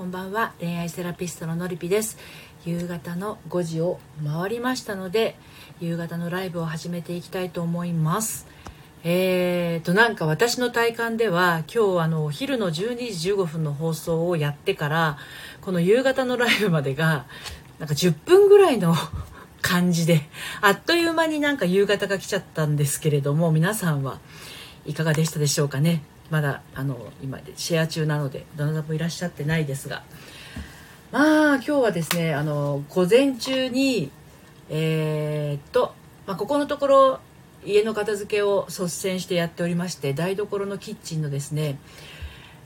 こんばんは。恋愛セラピストののりぴです。夕方の5時を回りましたので夕方のライブを始めていきたいと思います。えーとなんか私の体感では今日あのお昼の12時15分の放送をやってからこの夕方のライブまでがなんか10分ぐらいの 感じであっという間になんか夕方が来ちゃったんですけれども皆さんはいかがでしたでしょうかね。まだあの今シェア中なのでどなたもいらっしゃってないですが。まあ今日はですねあの午前中にえー、っと、まあ、ここのところ家の片付けを率先してやっておりまして台所のキッチンのですね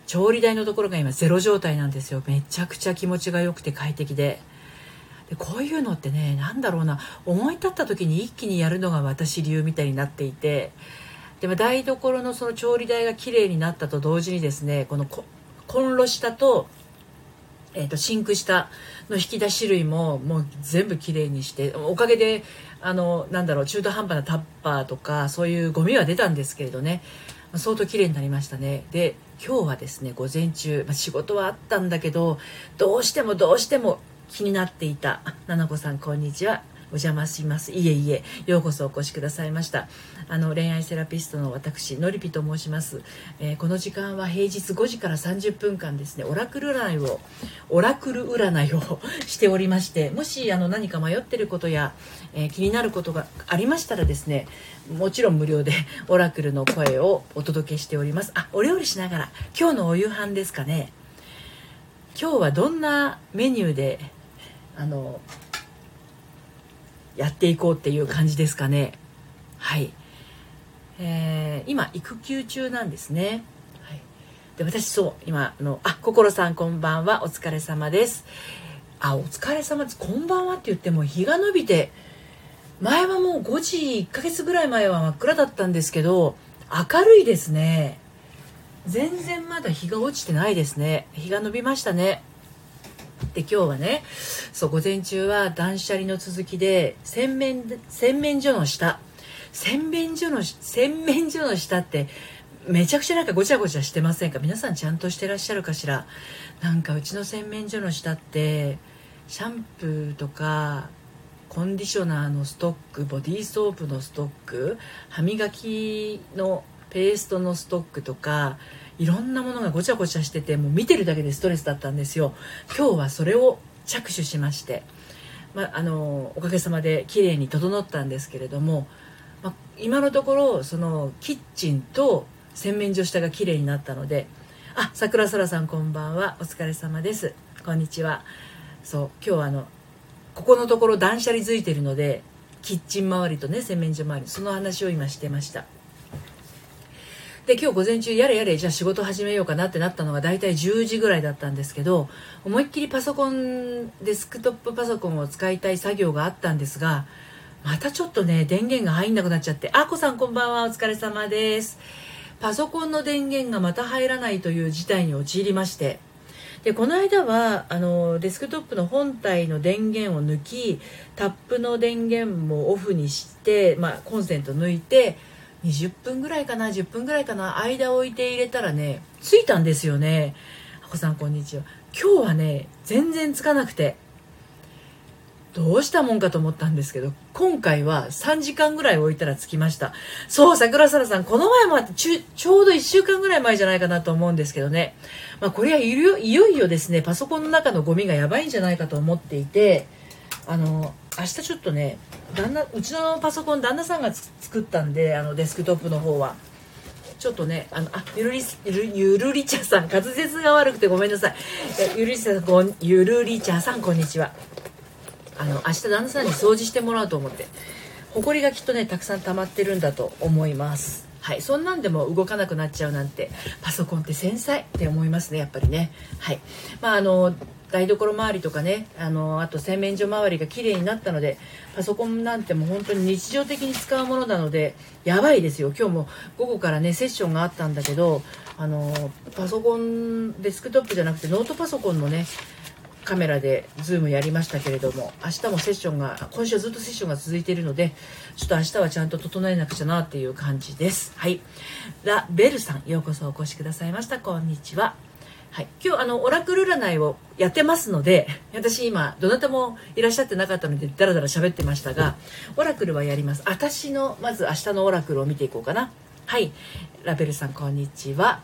調理台のところが今ゼロ状態なんですよ。めちゃくちゃ気持ちが良くて快適で。でこういうのってね何だろうな。思い立った時に一気にやるのが私流みたいになっていてでも台所のその調理台が綺麗になったと同時にですねこのコンロ下と,、えー、とシンク下の引き出し類ももう全部綺麗にしておかげであのなんだろう中途半端なタッパーとかそういうゴミは出たんですけれどね相当綺麗になりましたね。で今日はですね午前中、まあ、仕事はあったんだけどどうしてもどうしても気になっていたななこさんこんにちは。邪魔します。いえいえようこそお越しくださいました。あの恋愛セラピストの私のりぴと申します、えー、この時間は平日5時から30分間ですねオラクル占いをオラクル占いをしておりましてもしあの何か迷ってることや、えー、気になることがありましたらですねもちろん無料で オラクルの声をお届けしております。あお料理しながら今日のお夕飯ですかね。今日はどんなメニューであのやっていこうっていう感じですかね。はい、えー、今育休中なんですね、はい、で私そう今のあ心さんこんばんは。お疲れ様です。あお疲れ様です。こんばんはって言っても日が伸びて前はもう5時1ヶ月ぐらい前は真っ暗だったんですけど明るいですね。全然まだ日が落ちてないですね。日が伸びましたね。で今日はねそう午前中は断捨離の続きで洗面洗面所の下。洗面所の洗面所の下ってめちゃくちゃなんかごちゃごちゃしてませんか？皆さんちゃんとしてらっしゃるかしら？なんかうちの洗面所の下ってシャンプーとかコンディショナーのストックボディーソープのストック歯磨きのペーストのストックとかいろんなものがごちゃごちゃしててもう見てるだけでストレスだったんですよ。今日はそれを着手しまして、まあ、あのおかげさまで綺麗に整ったんですけれども、まあ、今のところそのキッチンと洗面所下が綺麗になったのであ桜空さんこんばんは。お疲れ様です。こんにちは。そう今日はあのここのところ断捨離づいてるのでキッチン周りとね洗面所周りその話を今してました。で今日午前中やれやれじゃあ仕事始めようかなってなったのが大体10時ぐらいだったんですけど思いっきりパソコンデスクトップパソコンを使いたい作業があったんですがまたちょっとね電源が入んなくなっちゃってあこさんこんばんはお疲れ様です。パソコンの電源がまた入らないという事態に陥りましてでこの間はあのデスクトップの本体の電源を抜きタップの電源もオフにして、まあ、コンセント抜いて20分ぐらいかな10分ぐらいかな間を置いて入れたらねついたんですよね。あこさんこんにちは。今日はね全然つかなくて。どうしたもんかと思ったんですけど今回は3時間ぐらい置いたら着きました。そう桜空さんこの前もあってちょうど1週間ぐらい前じゃないかなと思うんですけどね、まあ、これはいよいよいよですねパソコンの中のゴミがやばいんじゃないかと思っていてあの明日ちょっとね旦那うちのパソコン旦那さんが作ったんであのデスクトップの方は。ちょっとねあのあゆるりゆるりちゃさん滑舌が悪くてごめんなさい。ゆるりちゃさんゆるりちゃさんこんにちは。あの明日旦那さんに掃除してもらおうと思って。ほこりがきっとねたくさん溜まってるんだと思います。はいそんなんでも動かなくなっちゃうなんてパソコンって繊細って思いますねやっぱりね。はい。まああの台所周りとかねあのあと洗面所周りが綺麗になったのでパソコンなんてもう本当に日常的に使うものなのでやばいですよ。今日も午後からねセッションがあったんだけどあのパソコンデスクトップじゃなくてノートパソコンのねカメラでズームやりましたけれども明日もセッションが今週ずっとセッションが続いているのでちょっと明日はちゃんと整えなくちゃなっていう感じです。はい。ラ・ベルさんようこそお越しくださいました。こんにちは。はい、今日あのオラクル占いをやってますので私今どなたもいらっしゃってなかったのでダラダラ喋ってましたがオラクルはやります。私のまず明日のオラクルを見ていこうかな。はい。ラベルさんこんにちは、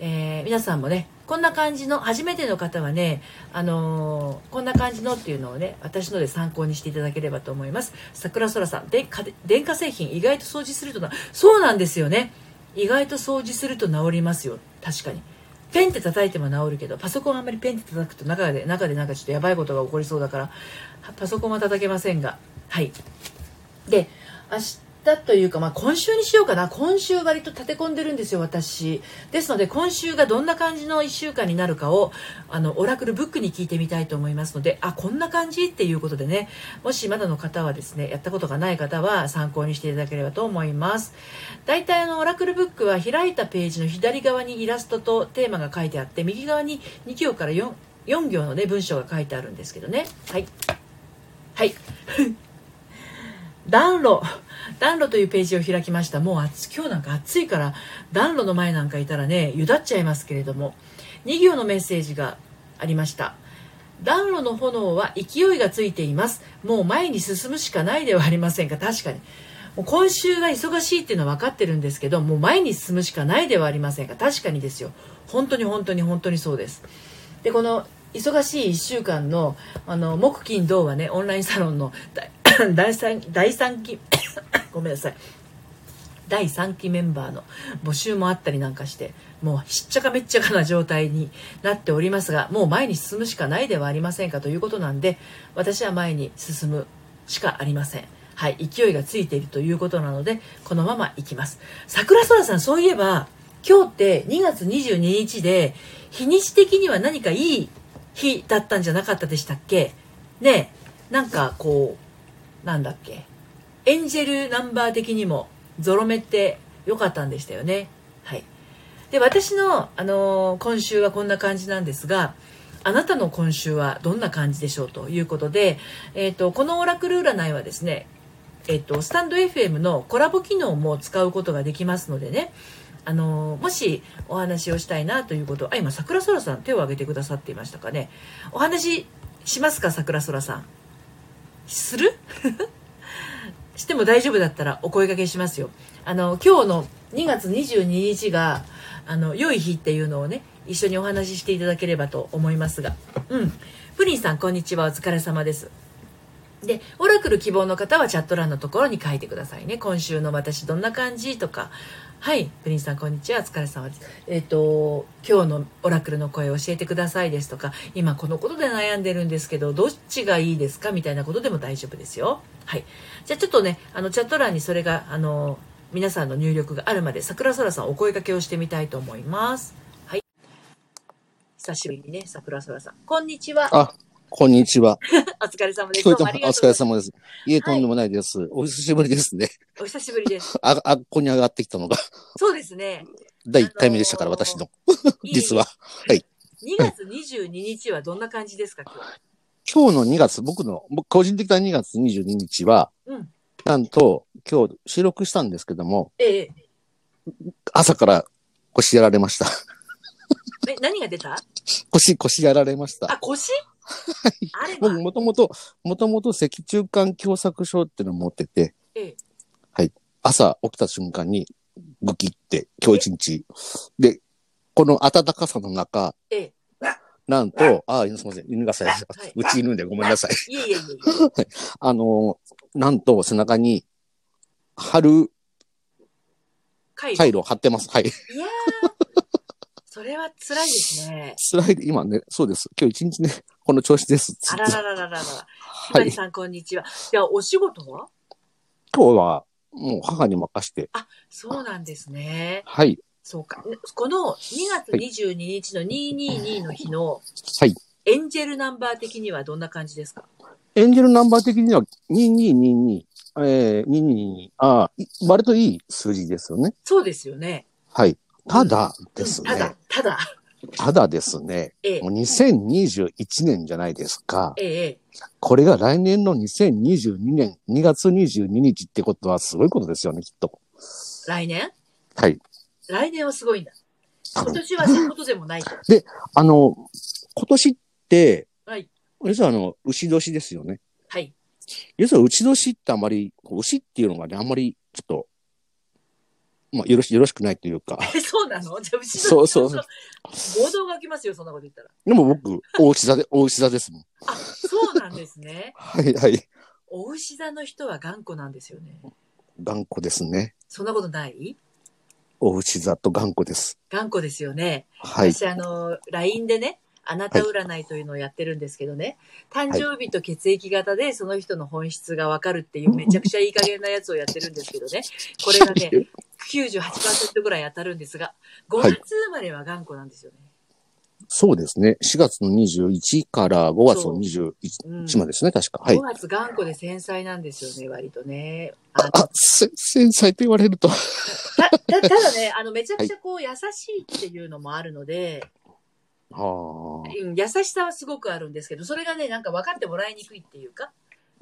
えー、皆さんもねこんな感じの初めての方はね、あのー、こんな感じのっていうのをね私ので参考にしていただければと思います。桜空さんで電化製品意外と掃除するとなそうなんですよね。意外と掃除すると治りますよ。確かに。ペンって叩いても治るけどパソコンあんまりペンって叩くと中で中でなんかちょっとやばいことが起こりそうだからパソコンは叩けませんが。はい。で明日だというか、まあ、今週にしようかな。今週割と立て込んでるんですよ私。ですので今週がどんな感じの1週間になるかをあのオラクルブックに聞いてみたいと思いますのであこんな感じっていうことでね。もしまだの方はですねやったことがない方は参考にしていただければと思います。大体あのオラクルブックは開いたページの左側にイラストとテーマが書いてあって右側に2行から 4, 4行のね文章が書いてあるんですけどね。はい。はい。暖炉。暖炉というページを開きました。もう今日なんか暑いから暖炉の前なんかいたらねゆだっちゃいますけれども。2行のメッセージがありました。暖炉の炎は勢いがついています。もう前に進むしかないではありませんか。確かに。もう今週が忙しいっていうのは分かってるんですけどもう前に進むしかないではありませんか。確かにですよ。本当に本当に本当にそうです。でこの忙しい1週間のあの木金土はねオンラインサロンの 第3第3期 ごめんなさい。第3期メンバーの募集もあったりなんかしてもうしっちゃかめっちゃかな状態になっておりますがもう前に進むしかないではありませんか？ということなんで私は前に進むしかありません。はい勢いがついているということなのでこのままいきます。桜空さんそういえば今日って2月22日で日にち的には何かいい日だったんじゃなかったでしたっけ？ねなんかこうなんだっけ？エンジェルナンバー的にもゾロ目って良かったんでしたよね。はい。で、私の、あのー、今週はこんな感じなんですが、あなたの今週はどんな感じでしょうということで、えっ、ー、と、このオラクル占いはですね、えっ、ー、と、スタンド FM のコラボ機能も使うことができますのでね、あのもしお話をしたいなということあ今桜空さん手を挙げてくださっていましたかね？お話しますか桜空さん？する？しても大丈夫だったらお声掛けしますよ。あの、今日の2月22日が、あの、良い日っていうのをね、一緒にお話ししていただければと思いますが。うん。プリンさん、こんにちは。お疲れ様です。で、オラクル希望の方はチャット欄のところに書いてくださいね。今週の私どんな感じとか。はい。プリンさん、こんにちは。お疲れ様です。えっ、ー、と、今日のオラクルの声を教えてくださいですとか、今このことで悩んでるんですけど、どっちがいいですかみたいなことでも大丈夫ですよ。はい。じゃあちょっとね、あの、チャット欄にそれが、あの、皆さんの入力があるまで、桜空さんお声掛けをしてみたいと思います。はい。久しぶりにね、桜空さん。こんにちは。あ、こんにちは。お疲れ様です。お疲れ様です。いえ、とんでもないです、はい。お久しぶりですね。お久しぶりです。あ、あ、ここに上がってきたのが。そうですね。第1回目でしたから、あのー、私の。実は。はい。2月22日はどんな感じですか、今日。今日の2月、僕の、僕個人的な2月22日は、うん、なんと、今日収録したんですけども、ええ、朝から腰やられました。え、何が出た？腰、腰やられました。あ、腰？はい。僕もともと、もともと脊柱管狭窄症っていうのを持ってて、ええ、はい。朝起きた瞬間に、グキって、今日一日。で、この暖かさの中、ええ、なんと、ああ、すみません、犬がさ、はい、うち犬でごめんなさい。いえいえいえ。あの、なんと背中に、貼る、回路を貼ってます。はい。いやそれは辛いですね。辛い、今ね、そうです。今日一日ね、この調子です。あらららららら。ひばりさん、こんにちは。いや、お仕事は？今日は、もう母に任して。あ、そうなんですね。はい。そうか。この2月22日の222の日の、はい。エンジェルナンバー的にはどんな感じですか？エンジェルナンバー的には2222、えー、2222、ああ、割といい数字ですよね。そうですよね。はい。ただですね。ただ、ただ。ただですね、ええ、もう2021年じゃないですか。ええ、これが来年の2022年2月22日ってことはすごいことですよね、きっと。来年？はい。来年はすごいんだ。今年はそういうことでもないと。で、あの、今年って、はい。要するにあの、牛年ですよね。はい。要するに牛年ってあんまり、牛っていうのがね、あんまり、ちょっと、まあ、よろし、よろしくないというか。え、そうなの？じゃあ、後ろそうそうそう。暴動が起きますよ、そんなこと言ったら。でも僕、大牛座で、大牛座ですもん。あ、そうなんですね。はいはい。お牛座の人は頑固なんですよね。頑固ですね。そんなことない？大牛座と頑固です。頑固ですよね。はい。私、あの、LINE でね、あなた占いというのをやってるんですけどね、誕生日と血液型でその人の本質がわかるっていうめちゃくちゃいい加減なやつをやってるんですけどね、これがね、98%ぐらい当たるんですが、5月生まれは頑固なんですよね。そうですね。4月の21から5月の21までですね、確か。はい5。月頑固で繊細なんですよね、割とね。ああ、せ繊細と言われると。たたただね、あの、めちゃくちゃこう、優しいっていうのもあるので、はあ。うん、優しさはすごくあるんですけど、それがね、なんか分かってもらいにくいっていうか。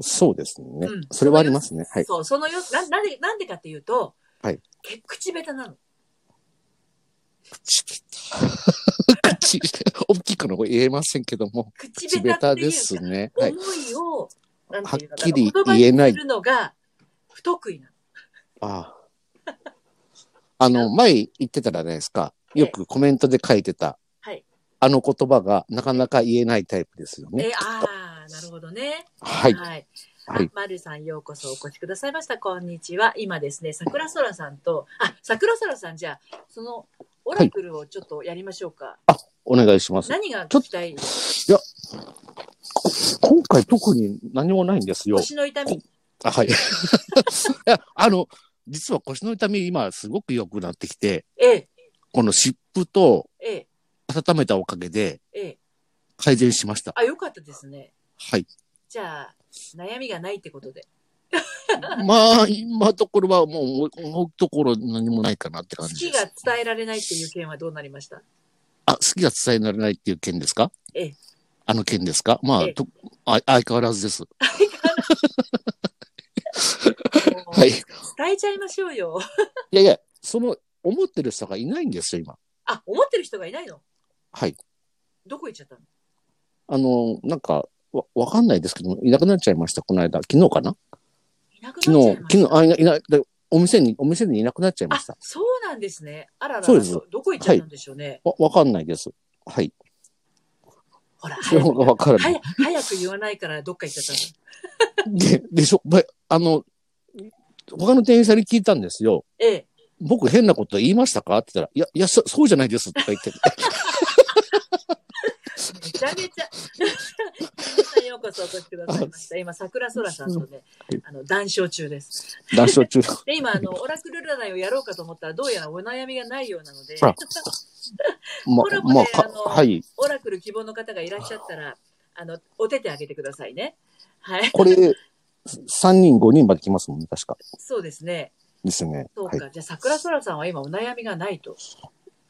そうですね。うんそれはありますね。はい。そう、そのよ、な、なんで、なんでかっていうと、はい。け口下手なの。口、大きいかの言えませんけども。口口下手ですね。はい。思いを、なんていはっきり言えないするのが不得意なの。ああ。あの、前言ってたじゃないですか。よくコメントで書いてた。はい。あの言葉がなかなか言えないタイプですよね。え、ああ、なるほどね。はい。はい。はい。まるさんようこそお越しくださいました。こんにちは。今ですね、桜空さんと、あ、桜空さんじゃあ、その、オラクルをちょっとやりましょうか。お願いします。何が聞きたい？こ今回特に何もないんですよ。腰の痛み。あはい。いや、あの、実は腰の痛み今すごく良くなってきて、ええ、この湿布とええ、温めたおかげでええ。改善しました。あ、よかったですね。はい。じゃあ、悩みがないってことで。まあ、今のところはもう、思うところ何もないかなって好感じです。きが伝えられないっていう件はどうなりました？あ、好きが伝えられないっていう件ですか？ええ。あの件ですか？まあ、ええとあ相変わらずです。もう はい。い伝えちゃいましょうよ。やいや、その、思ってる人がいないんですよ、今。あ、思ってる人がいないの？はい。どこ行っちゃったの？あの、なんか、わ、わかんないですけど、いなくなっちゃいました、この間。昨日かな？昨日、昨日、あ、いない、いなお店に、お店にいなくなっちゃいまあした。、そうなんですね。あららら、そうですどどこ行っちゃったんでしょうね。わ、わかんないです。はい。ほら、早くがわからない。早早く言わないからどっか行っちゃったの。で、でしょ、ばあの、他の店員さんに聞いたんですよ。ええ。僕変なこと言いましたか？って言ったら、いや、いや、そそうじゃないですとか言って。めちゃめちゃ。皆さんようこそお越しくださいました。今、桜空さんとね、あの、談笑中です。談笑中。で、今、あの、オラクル占いをやろうかと思ったら、どうやらお悩みがないようなので、コラ、ボでまあ、のはい。オラクル希望の方がいらっしゃったら、あの、お手手あげてくださいね。はい。これ、3人、5人まで来ますもんね、確か。そうですね。ですね。はい。そうか。じゃあ、桜空さんは今お悩みがないと。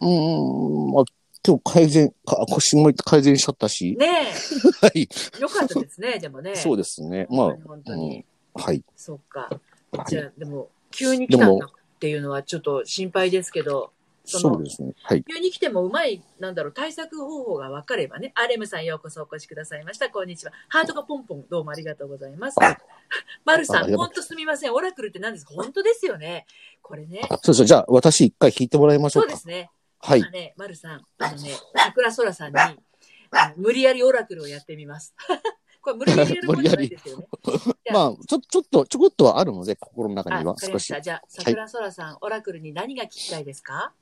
うーん、まあ、今日改善、か腰も改善しちゃったし。ね はい。え。よかったですね、でもね。そうですね。まあ、本当に。うん、はい。そうか。はいじゃあ、でも、急に来たんだっていうのはちょっと心配ですけど、そのそうですね。はい。急に来てもうまい、なんだろう、対策方法が分かればね。アレムさんようこそお越しくださいました。こんにちは。ハートがポンポン、どうもありがとうございますあ。マルさん、本当すみません。オラクルって何ですか？本当ですよね。これね。そうそう。じゃあ、私一回聞いてもらいましょか。そううですね。はい今。ね、マルさん、あのね、桜空さんに、無理やりオラクルをやってみます。これ無理やりやることじゃないですよね。まあ、ちょ、ちょっと、ちょこっとはあるので、心の中あ、には少し。わかりました。じゃあ、桜空さん、オラクルに何が聞きたいですか？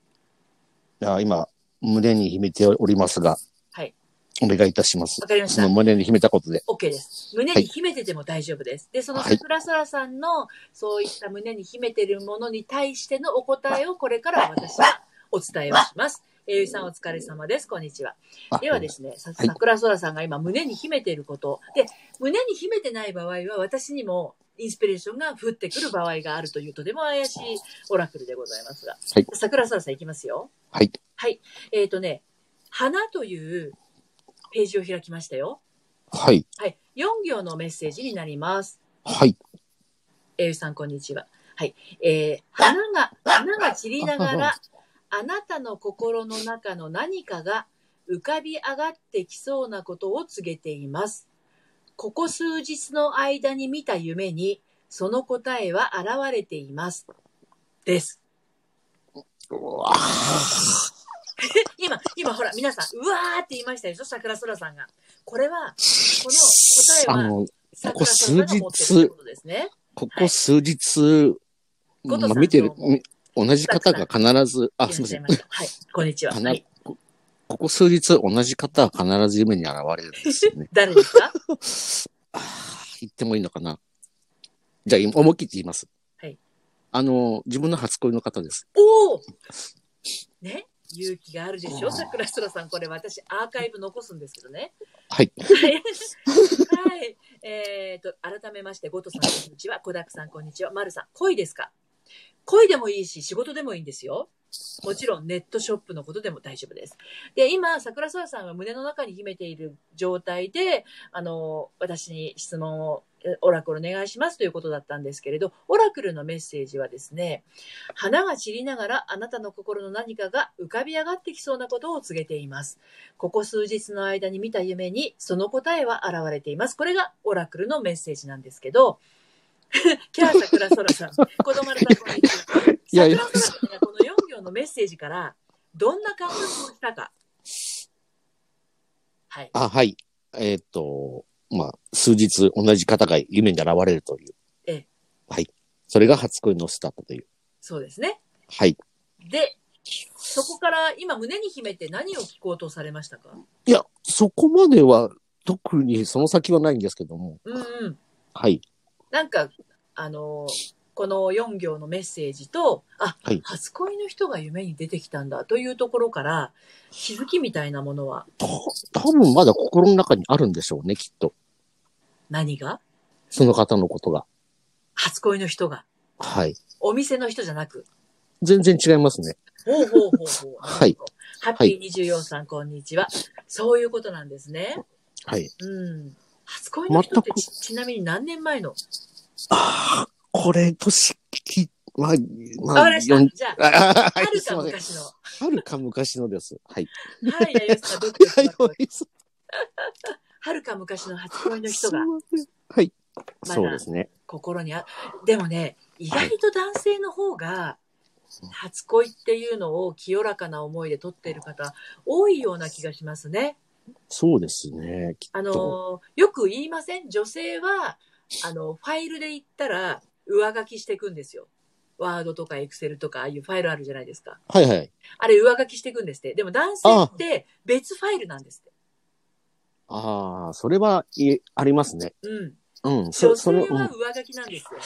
いや今、胸に秘めておりますが、はい。お願いいたしますわ。かりましたその。胸に秘めたことで。OK です。胸に秘めてても大丈夫です。で、そのはい桜空さんの、そういった胸に秘めているものに対してのお答えをこれから私はお伝えをします。えゆさんお疲れ様です。こんにちは。あではですね、さはい桜空さんが今胸に秘めていること。で、胸に秘めてない場合は私にもインスピレーションが降ってくる場合があるというとても怪しいオラクルでございますが。はい桜空さんいきますよ。はい。はい。えっ、とね、花というページを開きましたよ。はい。はい。4行のメッセージになります。はい。えゆさん、こんにちは。はい。えー、花が、花が散りながら、あなたの心の中の何かが浮かび上がってきそうなことを告げています。ここ数日の間に見た夢に、その答えは現れています。です。今、今ほら、皆さん、うわーって言いましたでしょ？桜空さんが。これは、この答えは、ここ数日、ここ数日、まあ、見てる、同じ方が必ず、あ、すみません。はい、こんにちは。はい、ここ数日、同じ方は必ず夢に現れるんですよね。誰ですか？あ言ってもいいのかなじゃあ、思い切って言います。はい。あの、自分の初恋の方です。おおね？勇気があるでしょ？桜空さん。これ私アーカイブ残すんですけどね。はい。はい。えっ、ー、と、改めまして、ゴトさんこんにちは。コダクさんこんにちは。マルさん、恋ですか？恋でもいいし、仕事でもいいんですよ。もちろんネットショップのことでも大丈夫です。で、今、桜沢さんは胸の中に秘めている状態で、あの、私に質問を、オラクルお願いしますということだったんですけれど、オラクルのメッセージはですね、花が散りながらあなたの心の何かが浮かび上がってきそうなことを告げています。ここ数日の間に見た夢にその答えは現れています。これがオラクルのメッセージなんですけど、キャー桜空さん、子供のさんこんにちは。いやいや、桜空さんがこの4行のメッセージからどんな感覚をしたか。はい。あ、はい。えー、っと、まあ、数日同じ方が夢に現れるという。ええ。はい。それが初恋のスタートという。そうですね。はい。で、そこから今胸に秘めて何を聞こうとされましたか？いや、そこまでは特にその先はないんですけども。うんうん。はい。なんか、あの、この4行のメッセージと、あ、はい、初恋の人が夢に出てきたんだというところから、気づきみたいなものは？多分まだ心の中にあるんでしょうね、きっと。何が？その方のことが。初恋の人が？はい。お店の人じゃなく？全然違いますね。ほうほうほうほう。はい。ハッピー24さん、こんにちは。そういうことなんですね。はい。うん。初恋の人ってちちなみに何年前の？ああ、これ、年き、まあ、まあ、じゃあ、はるか昔の。はるか昔のです。はい。はい、やよさん、どっちですはるか昔の初恋の人が。はい。そうですね。心にあ、でもね、意外と男性の方が、初恋っていうのを清らかな思いで撮っている方、多いような気がしますね。そうですね。あの、よく言いません？女性は、あの、ファイルで言ったら、上書きしていくんですよ。ワードとかエクセルとか、ああいうファイルあるじゃないですか。はいはい。あれ上書きしていくんですって。でも男性って別ファイルなんですって。ああ、それは、い、ありますね。うん。うん。女性は上書きなんですよ。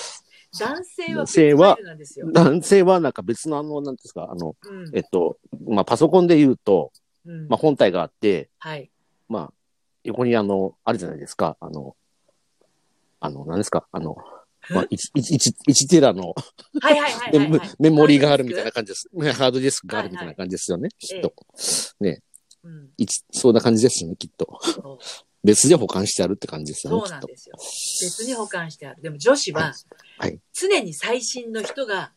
男性は別ファイルなんですよ。男性はなんか別のあの、なんですか、あの、うん、えっと、まあ、パソコンで言うと、うん、まあ、本体があって、はい。まあ、横にあの、あるじゃないですか、あの、あの、何ですか？あの、まあ、1, 1, 1テラのはいはいはいはい、はい、メモリがあるみたいな感じです。ハードディスクがあるみたいな感じですよね、きっと。ね、うん、そんな感じですよね、きっと。別で保管してあるって感じですよね。そうなんですよ。別に保管してある。でも女子は、はい、常に最新の人が、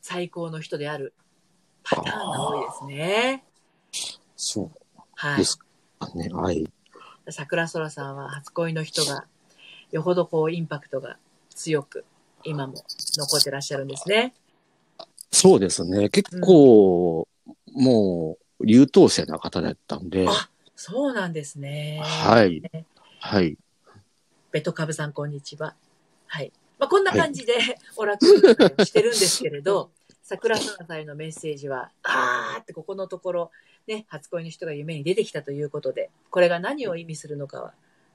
最高の人であるパターンが多いですね。そう。はい。ですかね。はい。桜空さんは初恋の人がよほどこうインパクトが強く今も残ってらっしゃるんですね。そうですね。結構、うん、もう優等生な方だったんで。あ、そうなんですね。はい。はい。ベトカブさん、こんにちは。はい。まあ、こんな感じで、オラクルしてるんですけれど、桜さんへのメッセージは、あーってここのところ、ね、初恋の人が夢に出てきたということで、これが何を意味するのかは、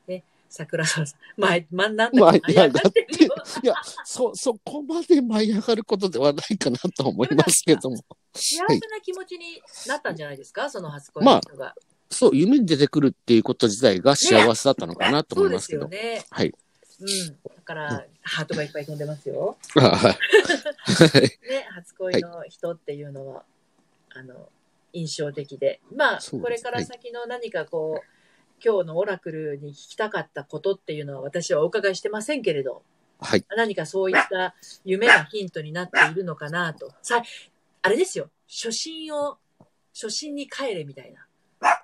ね、桜沢さん、前、ま、なんだ舞い上がってるよ。いや、そ、そこまで舞い上がることではないかなと思いますけども。幸せな気持ちになったんじゃないですか、はい、その初恋の人が。まあ、そう、夢に出てくるっていうこと自体が幸せだったのかなと思いますけど。ね、そうですよね。はい。うん。だから、ハートがいっぱい飛んでますよ。はい。ね、初恋の人っていうのは、あの、印象的で。まあ、これから先の何かこう、今日のオラクルに聞きたかったことっていうのは私はお伺いしてませんけれど、はい。何かそういった夢がヒントになっているのかなと。さ、あれですよ。初心を、初心に帰れみたいな。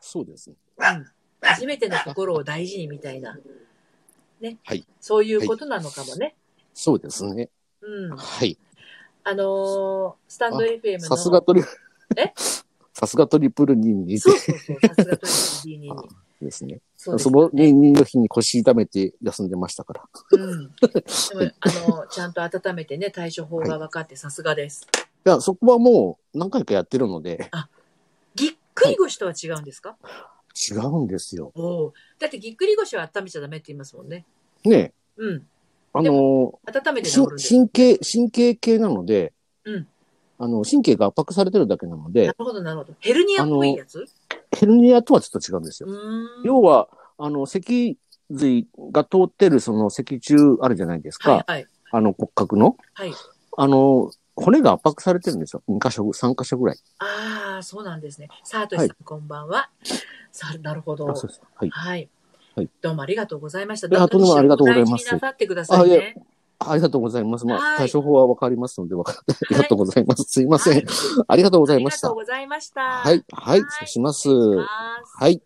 そうですね。うん。初めての心を大事にみたいな。ね。はい。そういうことなのかもね。はい、そうですね。うん。はい。あのー、スタンド FM の。さすがトリ、え？さすがトリプル22そうそうそう、さすがトリプル22。ですね。そその22の日に腰痛めて休んでましたから。うん。でも、あの、ちゃんと温めてね、対処法が分かってさすがです。いや、そこはもう何回かやってるので。あ、ぎっくり腰とは違うんですか、はい、違うんですよ。おだってぎっくり腰は温めちゃダメって言いますもんね。ねうん。あの温めて神経、神経系なので、うん。あの、神経が圧迫されてるだけなので。なるほど、なるほど。ヘルニアっぽいやつ？ヘルニアとはちょっと違うんですよ。要は、あの、脊髄が通ってるその脊柱あるじゃないですか。はい、はい、あの骨格の。はい。あの、骨が圧迫されてるんですよ。2箇所、3箇所ぐらい。ああ、そうなんですね。さあとしさん、はい、こんばんは。さあ、なるほど。はい。はい、どうもありがとうございました。どうもありがとうございます。なさってくださいね。ありがとうございます。まあ、対処法はわかりますので、わかありがとうございます。すいません。ありがとうございました。ありがとうございました。はい、はい、そうします。はい。はい。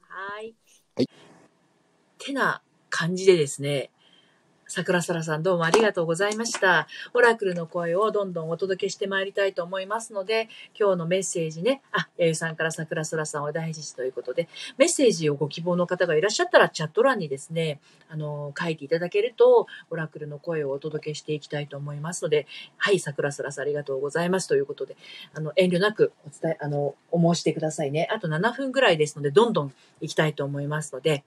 はい。てな感じでですね、桜空さんどうもありがとうございました。オラクルの声をどんどんお届けしてまいりたいと思いますので、今日のメッセージね、あ、やゆさんから桜空さんを大事ということで、メッセージをご希望の方がいらっしゃったらチャット欄にですね、あの、書いていただけると、オラクルの声をお届けしていきたいと思いますので、はい、桜空さんありがとうございますということで、あの、遠慮なくお伝え、あの、お申してくださいね。あと7分ぐらいですので、どんどん行きたいと思いますので、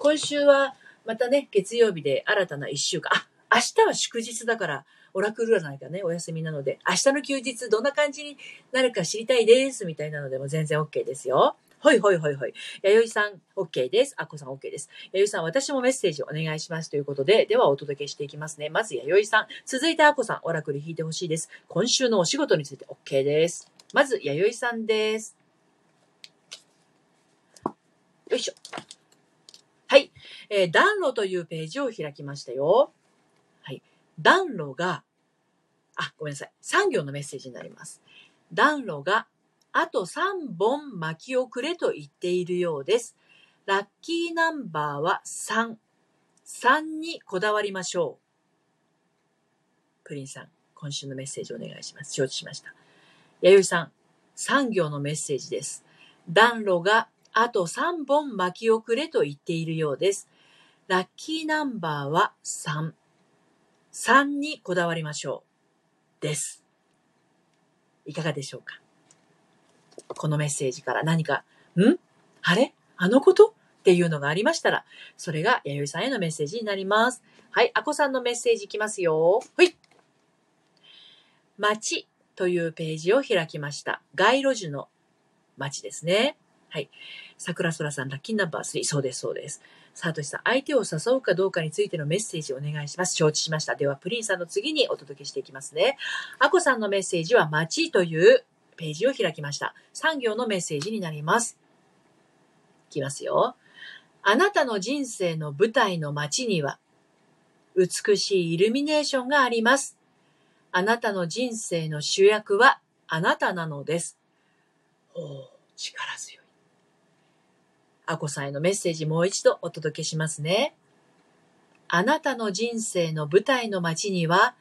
今週は、またね、月曜日で新たな一週間。あ、明日は祝日だから、オラクル占いがね、お休みなので、明日の休日どんな感じになるか知りたいです、みたいなのでも全然 OK ですよ。ほいほいほいほい。弥生さん OK です。あこさん OK です。弥生さん、私もメッセージお願いしますということで、ではお届けしていきますね。まず弥生さん。続いてあこさん、オラクル引いてほしいです。今週のお仕事について OK です。まず、弥生さんです。よいしょ。えー、暖炉というページを開きましたよ。はい。暖炉が、あ、ごめんなさい。産業のメッセージになります。暖炉が、あと3本巻きをくれと言っているようです。ラッキーナンバーは3。3にこだわりましょう。プリンさん、今週のメッセージお願いします。承知しました。弥生さん、産業のメッセージです。暖炉があと3本巻き遅れと言っているようです。ラッキーナンバーは3。3にこだわりましょう。です。いかがでしょうか？このメッセージから何か、ん？あれ？あのこと？っていうのがありましたら、それが弥生さんへのメッセージになります。はい、あこさんのメッセージいきますよ。ほい。街というページを開きました。街路樹の街ですね。はい。桜空さん、ラッキーナンバー3。そうです、そうです。さあとしさん、相手を誘うかどうかについてのメッセージをお願いします。承知しました。では、プリンさんの次にお届けしていきますね。あこさんのメッセージは、街というページを開きました。産業のメッセージになります。いきますよ。あなたの人生の舞台の街には、美しいイルミネーションがあります。あなたの人生の主役はあなたなのです。お力強い。あこさんへのメッセージもう一度お届けしますね。あなたの人生の舞台の街には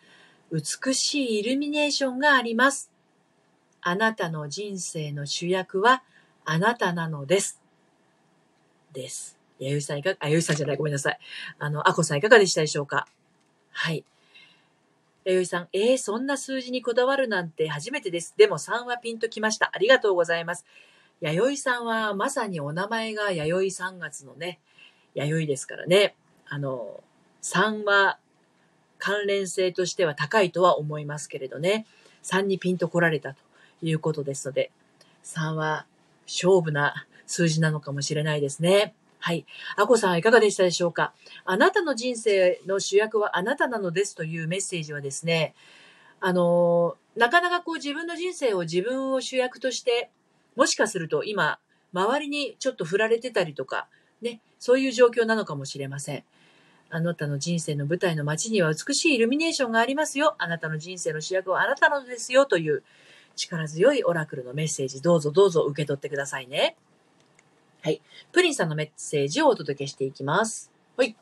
美しいイルミネーションがあります。あなたの人生の主役はあなたなのです。です。やゆさんいか、あ、やゆさんじゃない、ごめんなさい。あの、あこさんいかがでしたでしょうか？はい。やゆいさん、えー、そんな数字にこだわるなんて初めてです。でも3はピンときました。ありがとうございます。弥生さんはまさにお名前が弥生3月のね、弥生ですからね。あの、3は関連性としては高いとは思いますけれどね。3にピンと来られたということですので、3は勝負な数字なのかもしれないですね。はい。アコさんはいかがでしたでしょうか？あなたの人生の主役はあなたなのですというメッセージはですね、あの、なかなかこう自分の人生を自分を主役としてもしかすると今、周りにちょっと振られてたりとか、ね、そういう状況なのかもしれません。あなたの人生の舞台の街には美しいイルミネーションがありますよ。あなたの人生の主役はあなたのですよという力強いオラクルのメッセージ、どうぞどうぞ受け取ってくださいね。はい。プリンさんのメッセージをお届けしていきます。はい。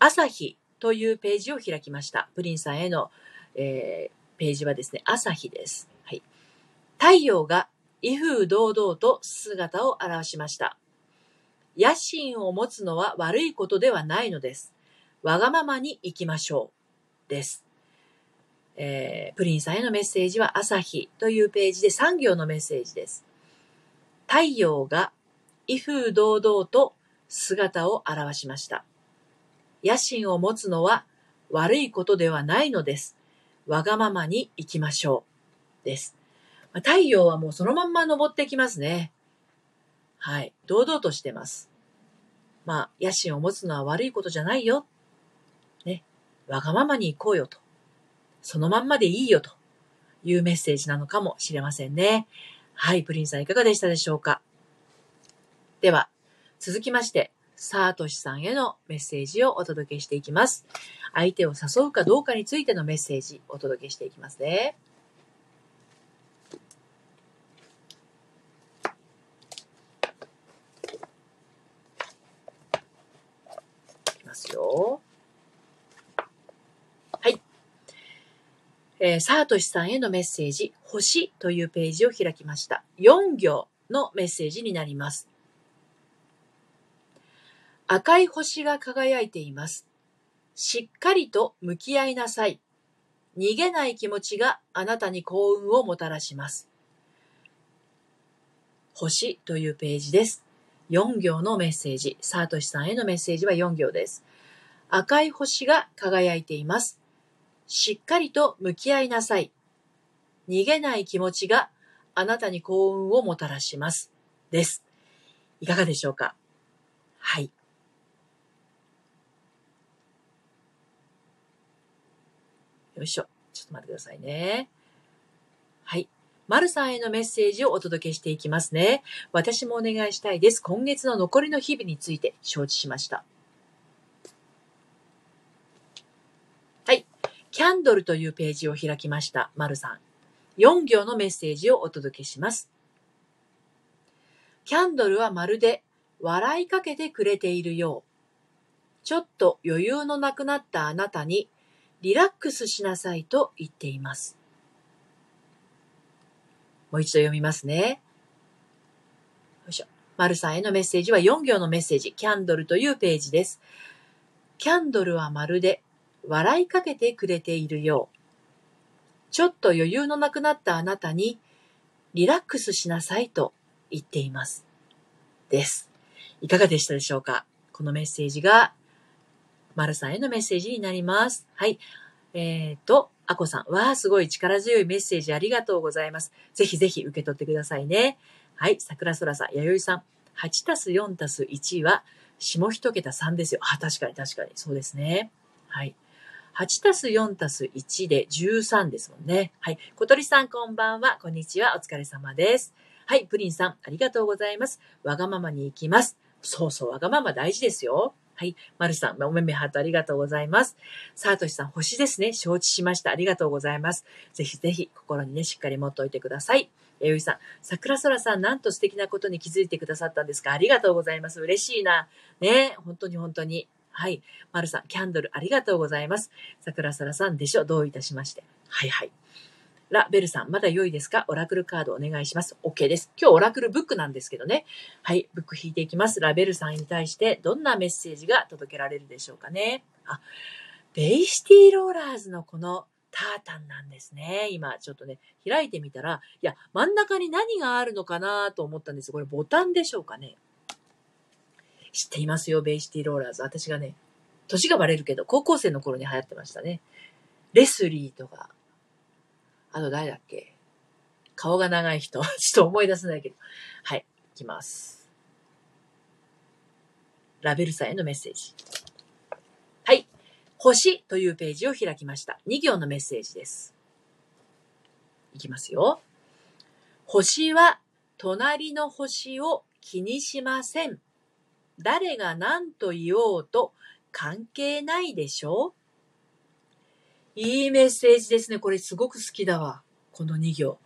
朝日というページを開きました。プリンさんへの、えー、ページはですね、朝日です。太陽が威風堂々と姿を現しました。野心を持つのは悪いことではないのです。わがままに行きましょう。です。えー、プリンさんへのメッセージは朝日というページで3行のメッセージです。太陽が威風堂々と姿を現しました。野心を持つのは悪いことではないのです。わがままに行きましょう。です。太陽はもうそのまんま登ってきますね。はい。堂々としてます。まあ、野心を持つのは悪いことじゃないよ。ね。わがままに行こうよと。そのまんまでいいよというメッセージなのかもしれませんね。はい。プリンさんいかがでしたでしょうか？では、続きまして、サートシさんへのメッセージをお届けしていきます。相手を誘うかどうかについてのメッセージお届けしていきますね。ますよ。はい。えー、サートシさんへのメッセージ、星というページを開きました。4行のメッセージになります。赤い星が輝いています。しっかりと向き合いなさい。逃げない気持ちがあなたに幸運をもたらします。星というページです。4行のメッセージ。サートシさんへのメッセージは4行です。赤い星が輝いています。しっかりと向き合いなさい。逃げない気持ちがあなたに幸運をもたらします。です。いかがでしょうか？はい。よいしょ。ちょっと待ってくださいね。はい。マルさんへのメッセージをお届けしていきますね。私もお願いしたいです。今月の残りの日々について承知しました。はい。キャンドルというページを開きました。マルさん。4行のメッセージをお届けします。キャンドルはまるで笑いかけてくれているよう。ちょっと余裕のなくなったあなたにリラックスしなさいと言っています。もう一度読みますね。よいしょ。丸さんへのメッセージは4行のメッセージ、キャンドルというページです。キャンドルはまるで笑いかけてくれているよう。ちょっと余裕のなくなったあなたにリラックスしなさいと言っています。です。いかがでしたでしょうか？このメッセージが、丸さんへのメッセージになります。はい。えっ、ー、と、あこさん。わあ、すごい力強いメッセージありがとうございます。ぜひぜひ受け取ってくださいね。はい。桜空さん、弥生さん。8たす4たす1は、下一桁3ですよ。あ、確かに確かに。そうですね。はい。8たす4たす1で13ですもんね。はい。小鳥さんこんばんは。こんにちは。お疲れ様です。はい。プリンさん、ありがとうございます。わがままに行きます。そうそう、わがまま大事ですよ。はい。マルさん、おめめハートありがとうございます。サートシさん、星ですね。承知しました。ありがとうございます。ぜひぜひ、心にね、しっかり持っておいてください。えゆいさん、桜空さん、なんと素敵なことに気づいてくださったんですか？ありがとうございます。嬉しいな。ね本当に本当に。はい。マルさん、キャンドルありがとうございます。桜空さんでしょ？どういたしまして。はいはい。ラ・ベルさん、まだ良いですか？オラクルカードお願いします。OK です。今日オラクルブックなんですけどね。はい、ブック引いていきます。ラ・ベルさんに対してどんなメッセージが届けられるでしょうかね。あ、ベイシティローラーズのこのタータンなんですね。今、ちょっとね、開いてみたら、いや、真ん中に何があるのかなと思ったんです。これボタンでしょうかね。知っていますよ、ベイシティローラーズ。私がね、年がバレるけど、高校生の頃に流行ってましたね。レスリーとか、あと誰だっけ？顔が長い人。ちょっと思い出せないけど。はい。いきます。ラベルさんへのメッセージ。はい。星というページを開きました。2行のメッセージです。いきますよ。星は隣の星を気にしません。誰が何と言おうと関係ないでしょ？いいメッセージですね。これすごく好きだわ。この2行。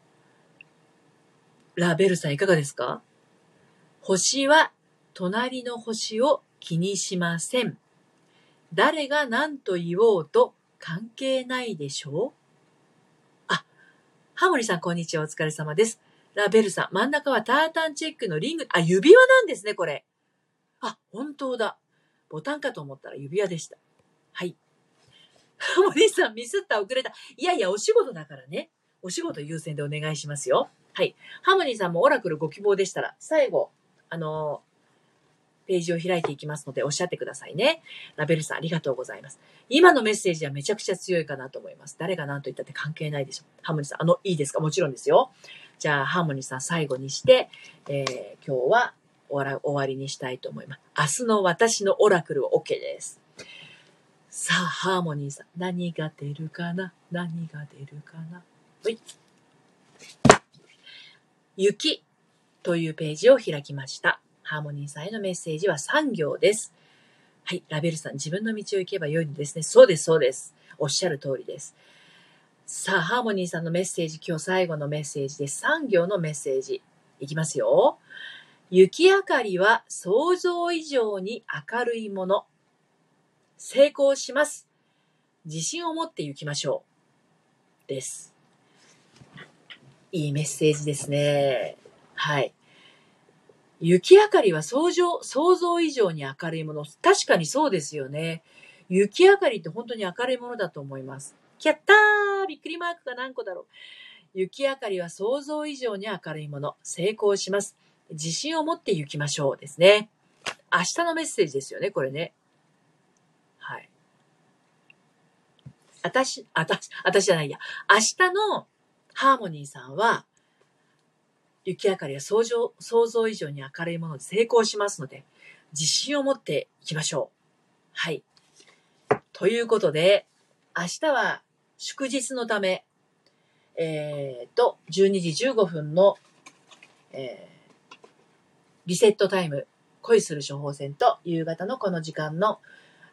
ラベルさんいかがですか？星は隣の星を気にしません。誰が何と言おうと関係ないでしょ？うあ、ハモリさんこんにちはお疲れ様です。ラベルさん、真ん中はタータンチェックのリング、あ、指輪なんですね、これ。あ、本当だ。ボタンかと思ったら指輪でした。はい。ハモリさん、ミスった、遅れた。いやいや、お仕事だからね。お仕事優先でお願いしますよ。はい。ハモニーさんもオラクルご希望でしたら、最後、あのページを開いていきますので、おっしゃってくださいね。ラベルさん、ありがとうございます。今のメッセージはめちゃくちゃ強いかなと思います。誰が何と言ったって関係ないでしょ。ハモニーさん、あの、いいですか？もちろんですよ。じゃあ、ハーモニーさん最後にして、えー、今日は終わ終わりにしたいと思います。明日の私のオラクルは OK です。さあ、ハーモニーさん、何が出るかな？何が出るかな？はい。雪というページを開きました。ハーモニーさんへのメッセージは3行です。はい。ラベルさん、自分の道を行けばよいのですね。そうです、そうです。おっしゃる通りです。さあ、ハーモニーさんのメッセージ、今日最後のメッセージです。3行のメッセージ。いきますよ。雪明かりは想像以上に明るいもの。成功します。自信を持って行きましょう。です。いいメッセージですね。はい。雪明かりは想像、想像以上に明るいもの。確かにそうですよね。雪明かりって本当に明るいものだと思います。キャッターびっくりマークが何個だろう。雪明かりは想像以上に明るいもの。成功します。自信を持って行きましょうですね。明日のメッセージですよね、これね。はい。あたし、あたし、あたしじゃないや。明日のハーモニーさんは、雪明かりは想像想像以上に明るいもので成功しますので、自信を持っていきましょう。はい。ということで、明日は祝日のため、えー、と、12時15分の、えー、リセットタイム、恋する処方箋と夕方のこの時間の、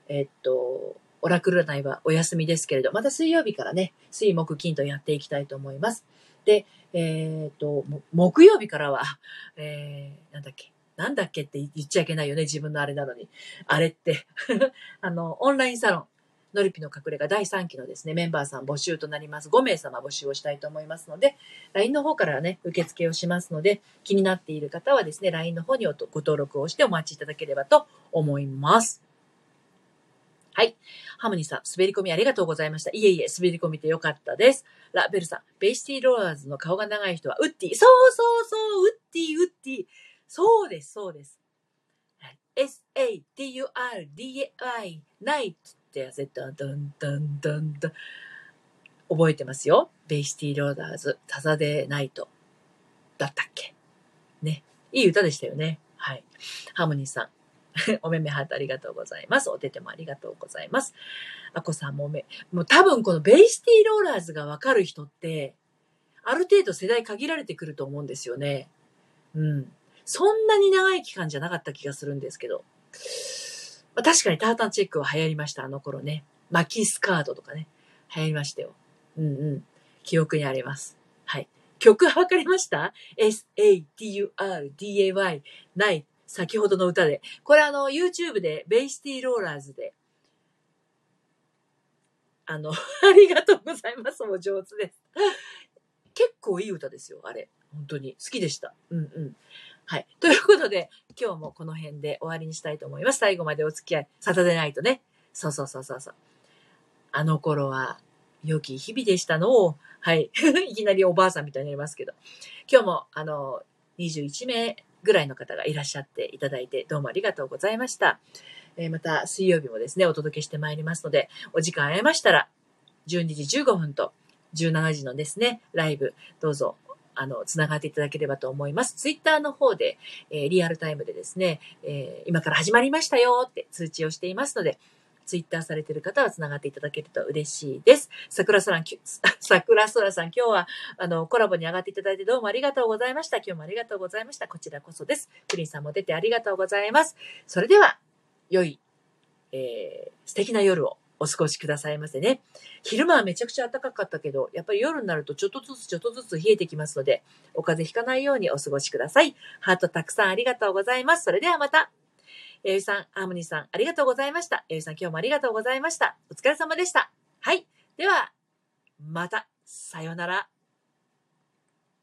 え、っと、オラクル占いはお休みですけれど、また水曜日からね、水木金とやっていきたいと思います。で、えっ、と、木曜日からは、えー、なんだっけ、なんだっけって言っちゃいけないよね、自分のあれなのに。あれって あの、オンラインサロン、ノリピの隠れ家第3期のですね、メンバーさん募集となります。5名様募集をしたいと思いますので、LINE の方からね、受付をしますので、気になっている方はですね、LINE の方にご登録をしてお待ちいただければと思います。はい。ハムニさん、滑り込みありがとうございました。いえいえ、滑り込みてよかったです。ラベルさん、ベイシティローラーズの顔が長い人はウッディ。そうそうそう、ウッディ、ウッディ。そうです、そうです。 S-A-T-U-R-D-A-Y、night ってやつ、ドンドンドンドンドン。覚えてますよ。ベイシティローラーズ、 Saturday Night。だったっけ？ね。いい歌でしたよね。はい。ハーモニーさん、おめめハートありがとうございます。おててもありがとうございます。あこさんもおめ、もう多分このベイシティローラーズがわかる人って、ある程度世代限られてくると思うんですよね。うん。そんなに長い期間じゃなかった気がするんですけど。まあ、確かにタータンチェックは流行りました、あの頃ね。マキスカードとかね。流行りましたよ。うんうん。記憶にあります。はい。曲はわかりました ?S-A-T-U-R-D-A-Y ない。先ほどの歌で。これあの、YouTube で、ベイシティローラーズで、あの、ありがとうございます。もう上手です。結構いい歌ですよ、あれ。本当に。好きでした。うんうん。はい。ということで、今日もこの辺で終わりにしたいと思います。最後までお付き合い、サタデーナイトね。そうそうそうそうそう。あの頃は、良き日々でしたのを、はい。いきなりおばあさんみたいになりますけど。今日も、あの、21名ぐらいの方がいらっしゃっていただいて、どうもありがとうございました。えー、また、水曜日もですね、お届けしてまいりますので、お時間ありましたら、12時15分と17時のですね、ライブ、どうぞ、あの、つながっていただければと思います。ツイッターの方で、えー、リアルタイムでですね、えー、今から始まりましたよって通知をしていますので、ツイッターされている方は繋がっていただけると嬉しいです。桜空、桜空さん、今日は、あの、コラボに上がっていただいてどうもありがとうございました。今日もありがとうございました。こちらこそです。プリンさんも出てありがとうございます。それでは、良い、えー、素敵な夜をお過ごしくださいませね。昼間はめちゃくちゃ暖かかったけど、やっぱり夜になるとちょっとずつちょっとずつ冷えてきますので、お風邪ひかないようにお過ごしください。ハートたくさんありがとうございます。それではまた。えゆさん、ハーモニーさん、ありがとうございました。えゆさん、今日もありがとうございました。お疲れ様でした。はい。では、また、さようなら。